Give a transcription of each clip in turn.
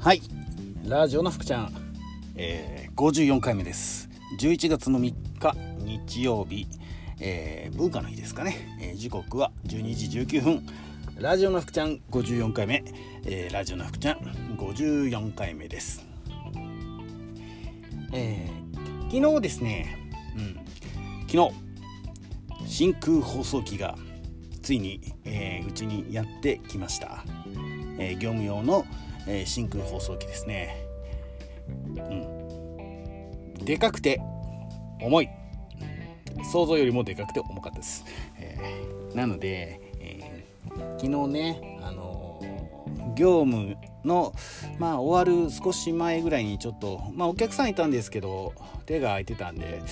はい。ラジオの福ちゃん、えー、54回目です。11月の3日日曜日、えー、文化の日ですかね、えー、時刻は12時19分。ラジオの福ちゃん54回目、えー、ラジオの福ちゃん54回目です。えー、昨日ですね、うん、昨日真空放送機がついに、えー、うちにやってきました、えー、業務用の、えー、真空放送機ですね。うん。でかくて重い。想像よりもでかくて重かったです、えー、なので、えー、昨日ねあのー、業務のまあ終わる少し前ぐらいにちょっとまあお客さんいたんですけど手が空いてたんで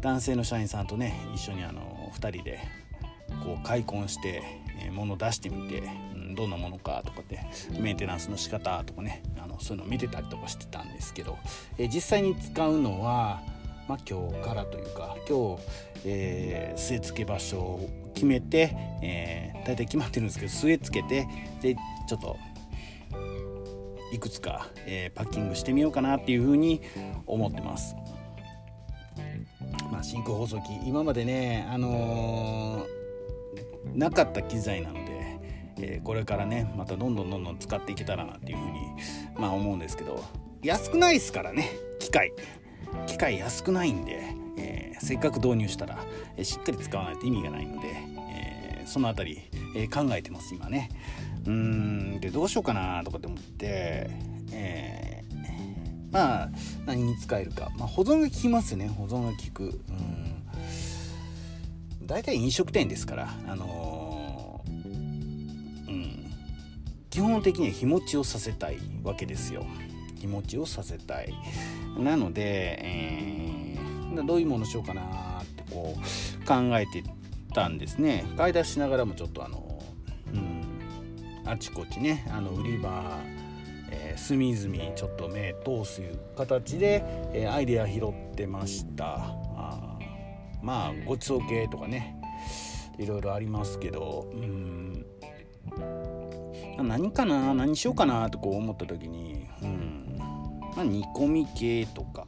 男性の社員さんとね一緒にあの2人でこう開墾して、えー、物出してみて、どんなものかとかってメンテナンスの仕方とかねあのそういうのを見てたりとかしてたんですけど、え、実際に使うのは、まあ、今日からというか今日、えー、据え付け場所を決めて、えー、大体決まってるんですけど据え付けてでちょっといくつか、えー、パッキングしてみようかなっていうふうに思ってます。まあ、真空放送機今までね、あのー、なかった機材なので、えー、これからねまたどんどんどんどん使っていけたらなっていうふうに、まあ、思うんですけど安くないですからね機械。機械安くないんで、えー、せっかく導入したら、えしっかり使わないと意味がないので、えその辺り、え考えてます今ね。うーんでどうしようかなとかって思って、えー、まあ何に使えるか、まあ、保存が効きますよね保存が効く。うん。大体飲食店ですからあの基本的には日持ちをさせたいわけですよ。日持ちをさせたい。なので、えー、どういうものしようかなってこう考えてたんですね。買い出しながらもちょっとあのうんあちこちねあの売り場、えー、隅々ちょっと目通す形で、えー、アイデア拾ってました。あまあごちそう系とかねいろいろありますけどうん。何かな何しようかなとこう思った時に、うん。まあ、煮込み系とか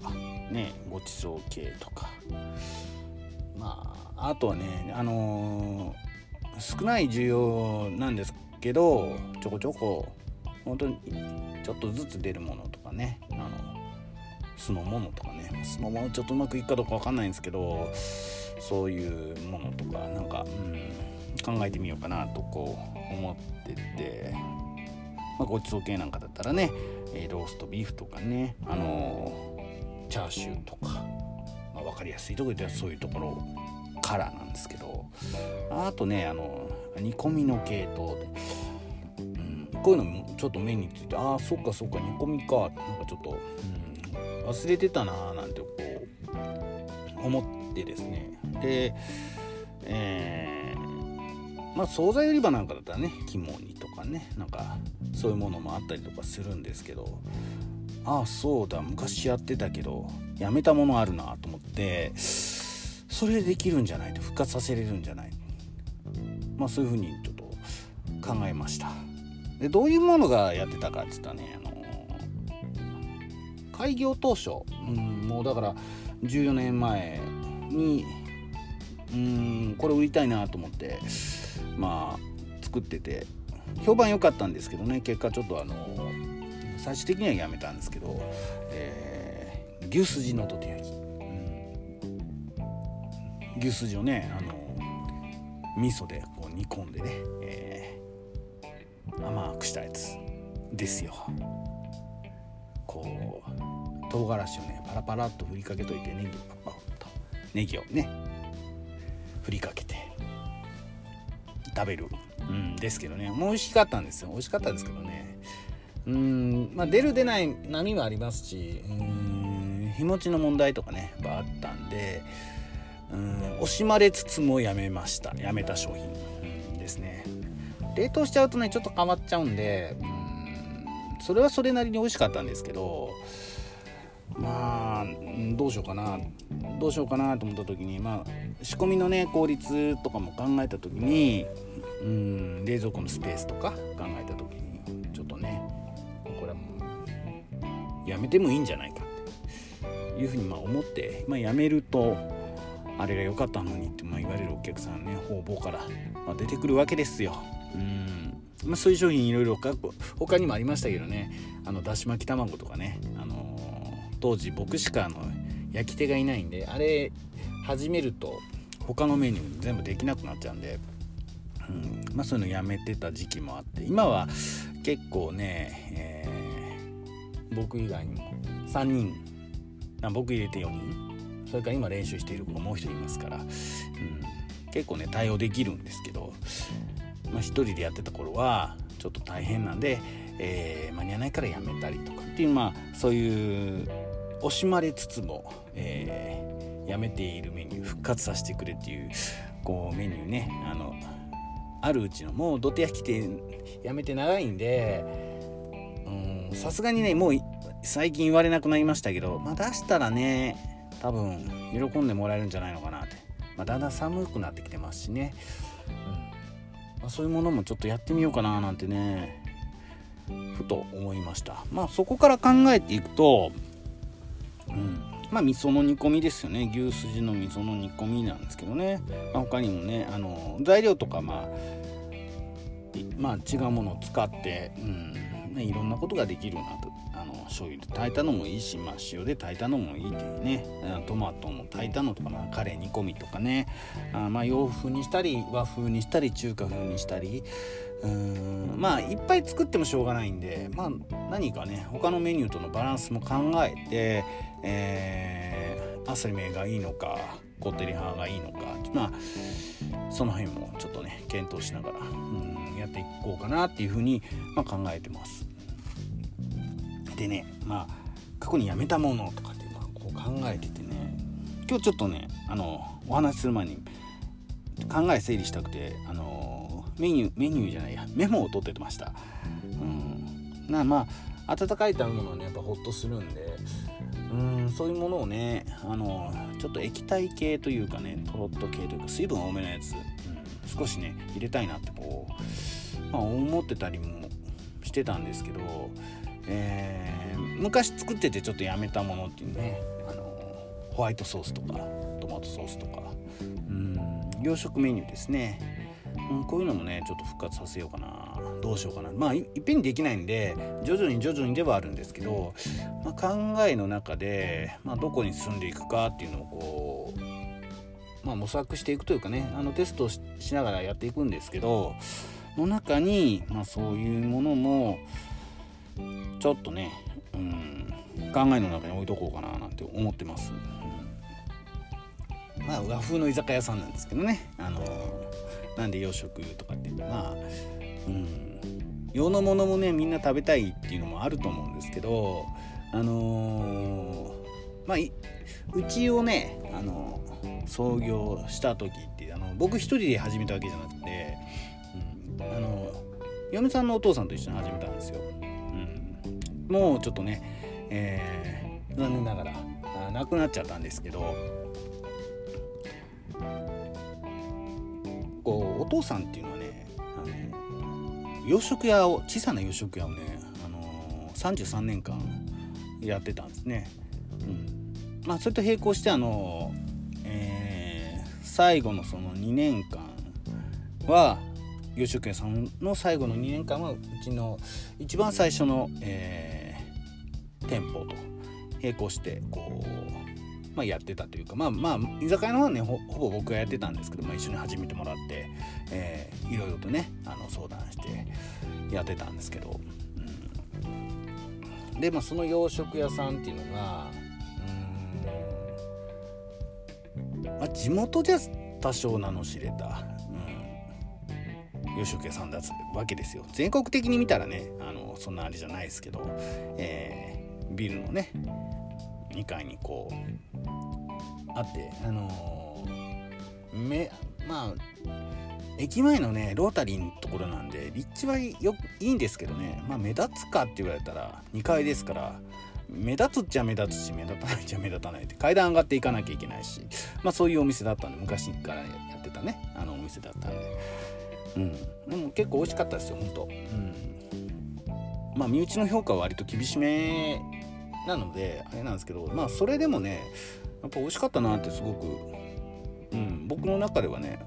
ねごちそう系とか。まああとはねあのー、少ない需要なんですけどちょこちょこ本当にちょっとずつ出るものとかねあの酢の物とかね。酢の物ちょっとうまくいくかどうか分かんないんですけどそういうものと、考えてみようかなとこう思ってて、まあ、ごちそう系なんかだったらねえローストビーフとかねあのチャーシューとか、まあ、分かりやすいところではそういうところからなんですけど。あとねあの煮込みの系統で、うん、こういうのもちょっと目についてああそっかそっか煮込みかなんかちょっと、うん、忘れてたなーなんてこう思ってですね。でえー、まあ惣菜売り場なんかだったらね肝煮とかねなんかそういうものもあったりとかするんですけどああそうだ昔やってたけどやめたものあるなと思ってそれでできるんじゃないと復活させれるんじゃない。まあそういうふうにちょっと考えました。でどういうものがやってたかっつったらねあの開業当初、うん、もうだから14年前にうんこれ売りたいなと思ってまあ作ってて評判良かったんですけどね結果ちょっとあの最終的にはやめたんですけど、えー、牛すじのとて焼き、うん、牛すじをねあの味噌でこう煮込んでね、えー、甘くしたやつですよ。こう唐辛子をねパラパラっと振りかけといてネギをパッパッとネギをね振りかけて食べる。うんですけどね。もう美味しかったんですよ。美味しかったんですけどね。うんまあ出る出ない波もありますしうん日持ちの問題とかねあったんでうん惜しまれつつもやめました。やめた商品、うん、ですね。冷凍しちゃうとねちょっと変わっちゃうんでうんそれはそれなりに美味しかったんですけどまあどうしようかなどうしようかなと思った時にまあ仕込みのね効率とかも考えた時にうん冷蔵庫のスペースとか考えた時にちょっとねこれはもうやめてもいいんじゃないかっていうふうにま思って、まあ、やめるとあれが良かったのにってまあ言われるお客さんね方々からま出てくるわけですよ。うんまあ、そういう商品いろいろ他にもありましたけどねあのだし巻き卵とかね、あの、当時僕しかあの焼き手がいないんであれ始めると他のメニュー全部できなくなっちゃうんで、うんまあ、そういうのやめてた時期もあって今は結構ね、えー、僕以外にも3人あ僕入れて4人それから今練習している子がもう1人いますから、うん、結構ね対応できるんですけど、まあ、1人でやってた頃はちょっと大変なんで、えー、間に合わないからやめたりとかっていうまあそういう惜しまれつつも、えー、やめているメニュー復活させてくれっていうこうメニューね。あのあるうちのもう土手焼きってやめて長いんでさすがにねもう最近言われなくなりましたけど、まあ、出したらね多分喜んでもらえるんじゃないのかなって、まあ、だんだん寒くなってきてますしね、うんまあ、そういうものもちょっとやってみようかななんてねふと思いました。まあそこから考えていくとうん。まあ味噌の煮込みですよね。牛すじの味噌の煮込みなんですけどね、まあ、他にもねあの材料とかまあまあ違うものを使って、うん。ね、いろんなことができるなと。醤油で炊いたのもいいし、まあ、塩で炊いたのもいいっていうねトマトの炊いたのとか、まあ、カレー煮込みとかね。あまあ洋風にしたり和風にしたり中華風にしたり。うんまあいっぱい作ってもしょうがないんでまあ何かね他のメニューとのバランスも考えて、えー、アサリメがいいのかこってり派がいいのかまあその辺もちょっとね検討しながらうんやっていこうかなっていうふうに、まあ、考えてます。でねまあ過去に辞めたものとかっていうのこう考えててね今日ちょっとねあのお話しする前に考え整理したくてあのメニューメニューじゃないやメモを取っててました。うん、なまあ温かい食べ物はねやっぱホッとするんでうんそういうものをねあのちょっと液体系というかねとろっと系というか水分多めのやつ、うん、少しね入れたいなってこう、まあ、思ってたりもしてたんですけどえー、昔作っててちょっとやめたものっていうねあのホワイトソースとかトマトソースとか。うん洋食メニューですね、うん、こういうのもねちょっと復活させようかな。どうしようかな。まあいっぺんにできないんで徐々に徐々にではあるんですけど、まあ、考えの中で、まあ、どこに進んでいくかっていうのをこう、まあ、模索していくというかねあのテストしながらやっていくんですけどの中に、まあ、そういうものもちょっとね、うん、考えの中に置いとこうかななんて思ってます、うん、まあ和風の居酒屋さんなんですけどね。あのなんで洋食とかってまあうん。洋のものもねみんな食べたいっていうのもあると思うんですけどあのー、まあうちをね、あのー、創業した時ってあの僕一人で始めたわけじゃなくて、うん、あの嫁さんのお父さんと一緒に始めたんですよ。もうちょっとね、えー、残念ながら亡くなっちゃったんですけどこうお父さんっていうのはねあの洋食屋を小さな洋食屋をね、あのー、33年間やってたんですね。うんまあ、それと並行してあの、えー、最後のその2年間は洋食屋さんの最後の2年間はうちの一番最初の、えー店舗と並行してこう、まあ、やってたというかまあまあ居酒屋の方はねほぼ僕がやってたんですけど、まあ、一緒に始めてもらって、えー、いろいろとねあの相談してやってたんですけど、うん、でまあその洋食屋さんっていうのがうん、まあ、地元じゃ多少名の知れた、うん、洋食屋さんだったわけですよ。全国的に見たらねあのそんなあれじゃないですけど、えービルのね2階にこうあってあのー、めまあ駅前のねロータリーのところなんで立地はよいいんですけどねまあ目立つかって言われたら2階ですから目立つっちゃ目立つし目立たないっちゃ目立たないって階段上がっていかなきゃいけないしまあそういうお店だったんで昔からやってたねあのお店だったんで。うん。でも結構美味しかったですよほんとうん。まあ身内の評価は割と厳しめなのであれなんですけどまあそれでもねやっぱ美味しかったなってすごく、うん、僕の中ではね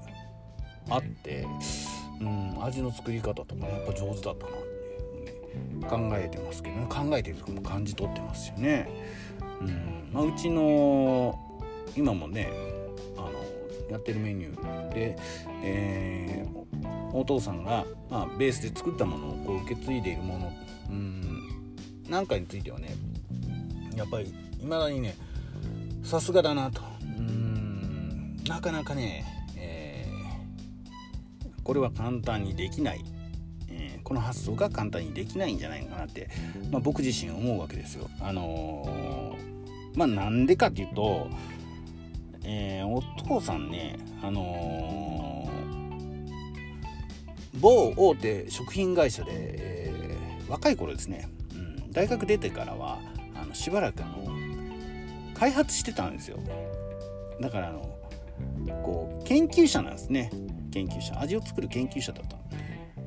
あって、うん、味の作り方とかねやっぱ上手だったなっていうね考えてますけどね考えてるとかも感じ取ってますよね。うんまあ、うちの今もねあのやってるメニューで、えー、お父さんが、まあ、ベースで作ったものをこう受け継いでいるものうんなんかについてはねやっぱりいまだにねさすがだなと。うんなかなかね、えー、これは簡単にできない、えー、この発想が簡単にできないんじゃないかなって、まあ、僕自身思うわけですよ。あのー、まあなんでかっていうと、え、お父さんねあの某大手食品会社で、え若い頃ですね、うん、大学出てからはしばらくあの開発してたんですよ。だからあのこう研究者なんですね。研究者。味を作る研究者だった、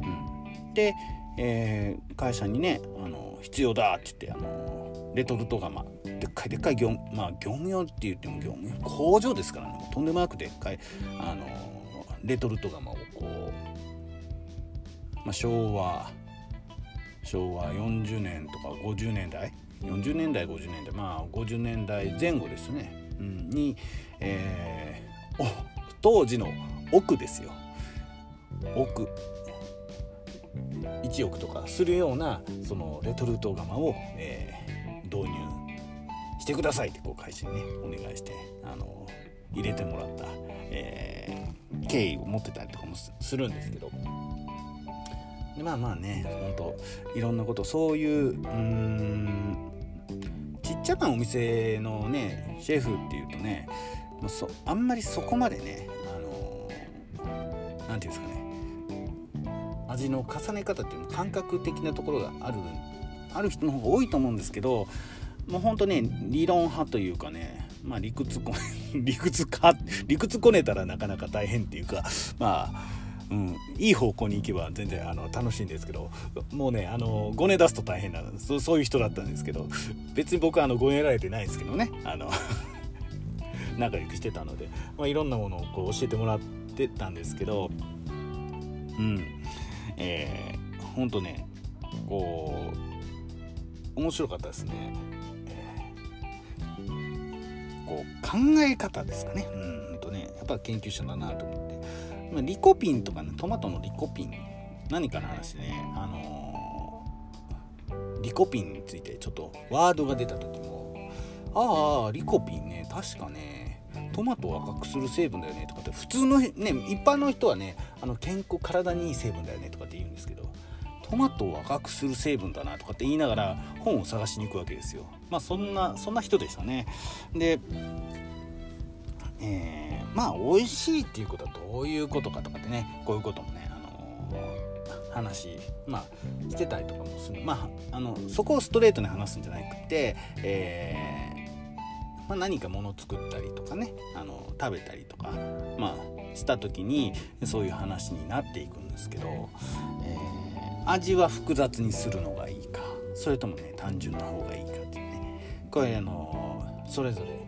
うん、で、えー、会社にねあの必要だって言ってあのレトルト釜。でっかいでっかい業まあ業務用って言っても業務用。工場ですからね。とんでもなくでっかいあのレトルト釜をこう、まあ、昭和昭和40年とか50年代40年代50年代まあ50年代前後ですね、うん、に、えー、当時の億ですよ。億1億とかするようなそのレトルト釜を、えー、導入してくださいってこう会社にねお願いしてあの入れてもらった、えー、経緯を持ってたりとかもするんですけど。でまあまあねほんといろんなことそういううんちっちゃなお店のねシェフっていうとねそあんまりそこまでねあの何て言うんですかね味の重ね方っていうの感覚的なところがあるある人の方が多いと思うんですけどもうほんとね理論派というかねまあ理屈こ 理屈か理屈こねたらなかなか大変っていうかまあうん、いい方向に行けば全然あの楽しいんですけどもうねあのごね出すと大変なそそういう人だったんですけど別に僕はあのごねられてないですけどねあの 仲良くしてたので、まあ、いろんなものをこう教えてもらってたんですけどうん。えー、ほんとねこう面白かったですね、えー、こう考え方ですかね。うんとねやっぱ研究者だなと思って。まリコピンとかねトマトのリコピン何かの話でねあのー、リコピンについてちょっとワードが出た時もああリコピンね確かねトマトを赤くする成分だよねとかって普通のね一般の人はねあの健康体にいい成分だよねとかって言うんですけどトマトを赤くする成分だなとかって言いながら本を探しに行くわけですよ。まあそんなそんな人でしたね。でえー、まあ美味しいっていうことはどういうことかとかってねこういうこともね、あのー、話、まあ、してたりとかもする。まああのそこをストレートに話すんじゃなくて、えー、まあ、何か物作ったりとかねあの食べたりとか、まあ、した時にそういう話になっていくんですけど、え味は複雑にするのがいいかそれともね単純な方がいいかっていうね。これあのそれぞれ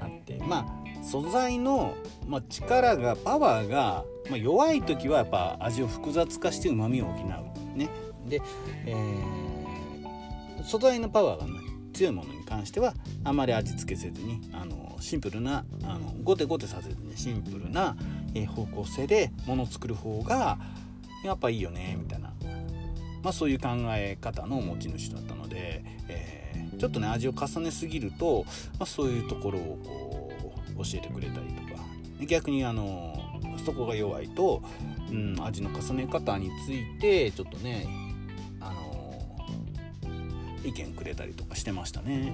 あってまあ素材の、まあ、力がパワーが、まあ、弱い時はやっぱ味を複雑化してうまみを補う。ね。で、えー、素材のパワーが、強いものに関してはあまり味付けせずにあのシンプルなあのゴテゴテさせずにシンプルな、えー、方向性でものを作る方がやっぱいいよねみたいな、まあ、そういう考え方の持ち主だったので、えー、ちょっとね味を重ねすぎると、まあ、そういうところをこう教えてくれたりとか逆にあのそこが弱いと、うん、味の重ね方についてちょっとねあの意見くれたりとかしてましたね。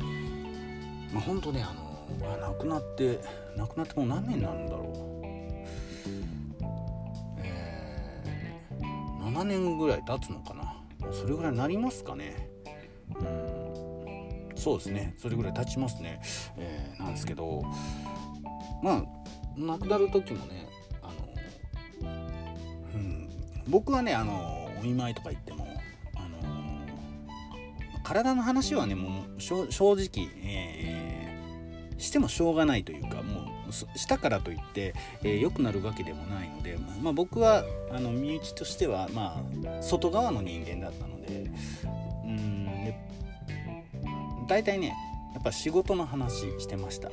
うんまあ、本当ねあの亡くなって亡くなってもう何年なんだろう。えー、7年ぐらい経つのかなそれぐらいになりますかね。うんそうですね。それぐらい経ちますね、えー、なんですけど。まあ亡くなる時もねあの、うん、僕はねあのお見舞いとか行ってもあの体の話はねもう正直、えー、してもしょうがないというかもうしたからといって、えー、くなるわけでもないので、まあ、僕はあの身内としては、まあ、外側の人間だったので大体ねやっぱ仕事の話してました。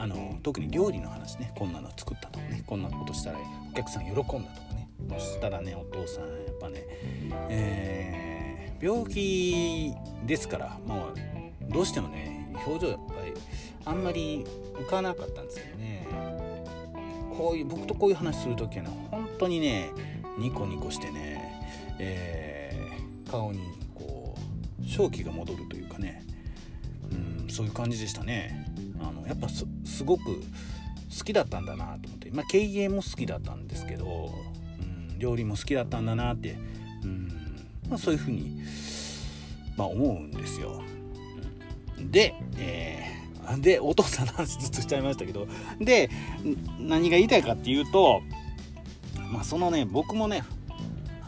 あの特に料理の話ねこんなの作ったとかねこんなことしたらお客さん喜んだとかね。そしたらねお父さんやっぱね、えー、病気ですからもうどうしてもね表情やっぱりあんまり浮かなかったんですけどね。こういう僕とこういう話する時はね本当にねニコニコしてね、えー、顔に正気が戻るというかね、うん、そういう感じでしたね。あのやっぱすごく好きだったんだなと思って、まあ、経営も好きだったんですけど、うん、料理も好きだったんだなって、うんまあ、そういうふうに、まあ、思うんですよ。で、えー、でお父さんの話ずっとしちゃいましたけどで何が言いたいかっていうと、まあ、そのね僕もね、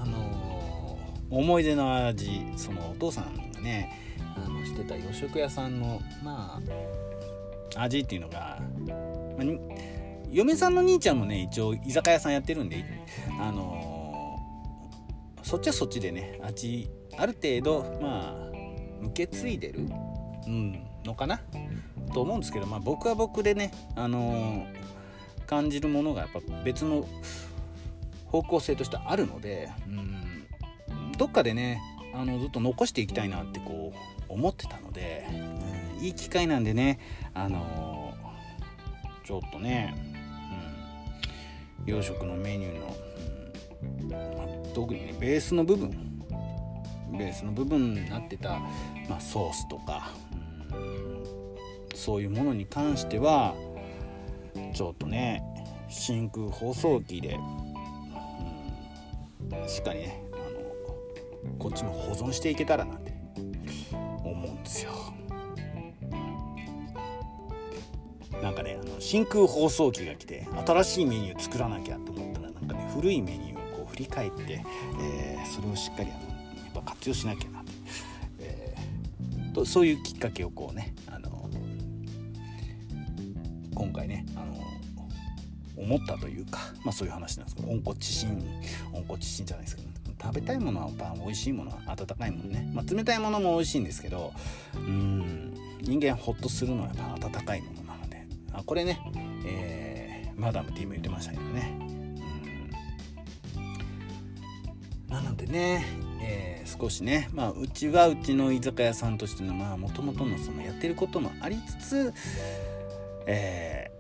あのー、思い出の味そのお父さんねあのしてた洋食屋さんのまあ味っていうのが、まあ、嫁さんの兄ちゃんもね一応居酒屋さんやってるんであのー、そっちはそっちでね味ある程度まあ受け継いでる、うん、のかなと思うんですけど、まあ、僕は僕でね、あのー、感じるものがやっぱ別の方向性としてあるので、うん、どっかでねあのずっと残していきたいなってこう思ってたので、うん、いい機会なんでねあのー、ちょっとね、うん、洋食のメニューの、うんまあ、特にねベースの部分ベースの部分になってた、まあ、ソースとか、うん、そういうものに関してはちょっとね真空包装機で、うん、しっかりねこっちも保存していけたらなって思うんですよ。なんかねあの真空包装機が来て新しいメニュー作らなきゃと思ったらなんかね古いメニューをこう振り返って、えー、それをしっかりあのやっぱ活用しなきゃなと,、えー、とそういうきっかけをこうねあの今回ねあの思ったというか、まあ、そういう話なんですけど温故知新温故知新じゃないですけど食べたいものはやっぱ美味しいものは温かいものね、まあ、冷たいものも美味しいんですけどうん人間ホッとするのはやっぱ温かいものなので。あこれね、えー、マダム T も言ってましたけどね、なのでね、えー、少しね、まあ、うちはうちの居酒屋さんとしてのまあもともとのそのやってることもありつつ、え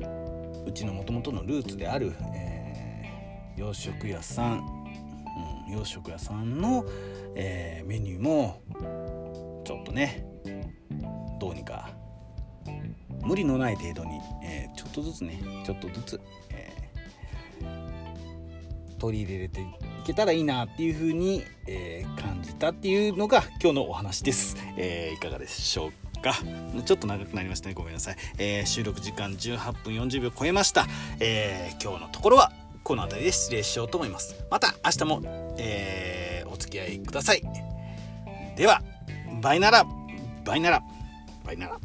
ー、うちのもともとのルーツである、えー、洋食屋さん、ん、洋食屋さんの、えー、メニューもちょっとねどうにか無理のない程度に、えー、ちょっとずつねちょっとずつ、えー、取り入れれていけたらいいなっていう風に、えー、感じたっていうのが今日のお話です、えいかがでしょうか。ちょっと長くなりましたね。ごめんなさい、え収録時間18分40秒超えました、え今日のところはこの辺りで失礼しようと思います。また明日も、えお付き合いください。ではバイならバイならバイなら